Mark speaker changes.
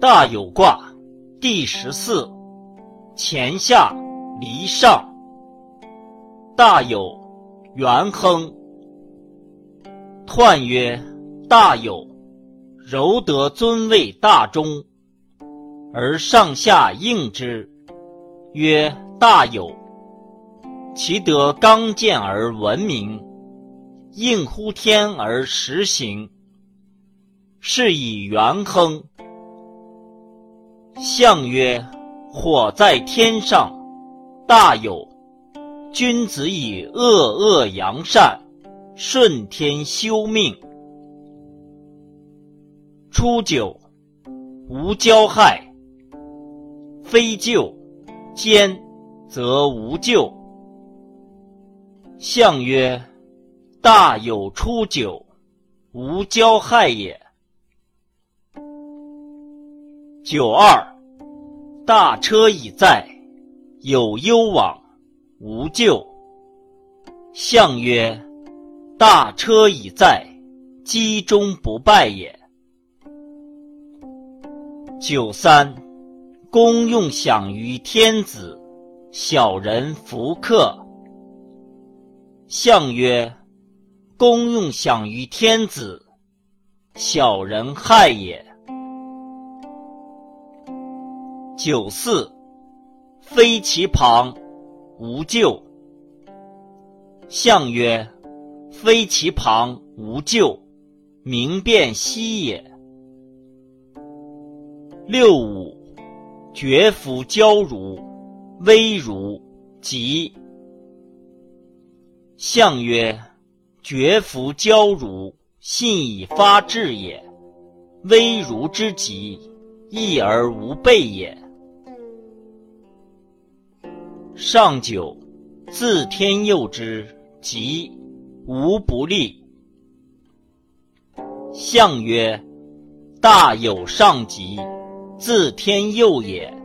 Speaker 1: 大有卦第十四，乾下离上。大有，元亨。彖曰：大有，柔得尊位大中，而上下应之，曰大有。其德刚健而闻名，应乎天而时行，是以元亨。象曰：火在天上，大有。君子以恶恶扬善，顺天修命。初九，无交害，非咎，兼，则无咎。象曰：大有初九，无交害也。九二，大车已在，有攸往。无咎。象曰：大车已在，积中不败也。九三，公用享于天子，小人弗克。象曰：公用享于天子，小人害也。九四，非其旁。无咎。象曰：非其旁无咎，明辨兮也。六五，绝夫交如，危如吉。象曰：绝夫交如，信以发志也；危如之吉，义而无备也。上九，自天佑之，吉，无不利。象曰：大有上吉，自天佑也。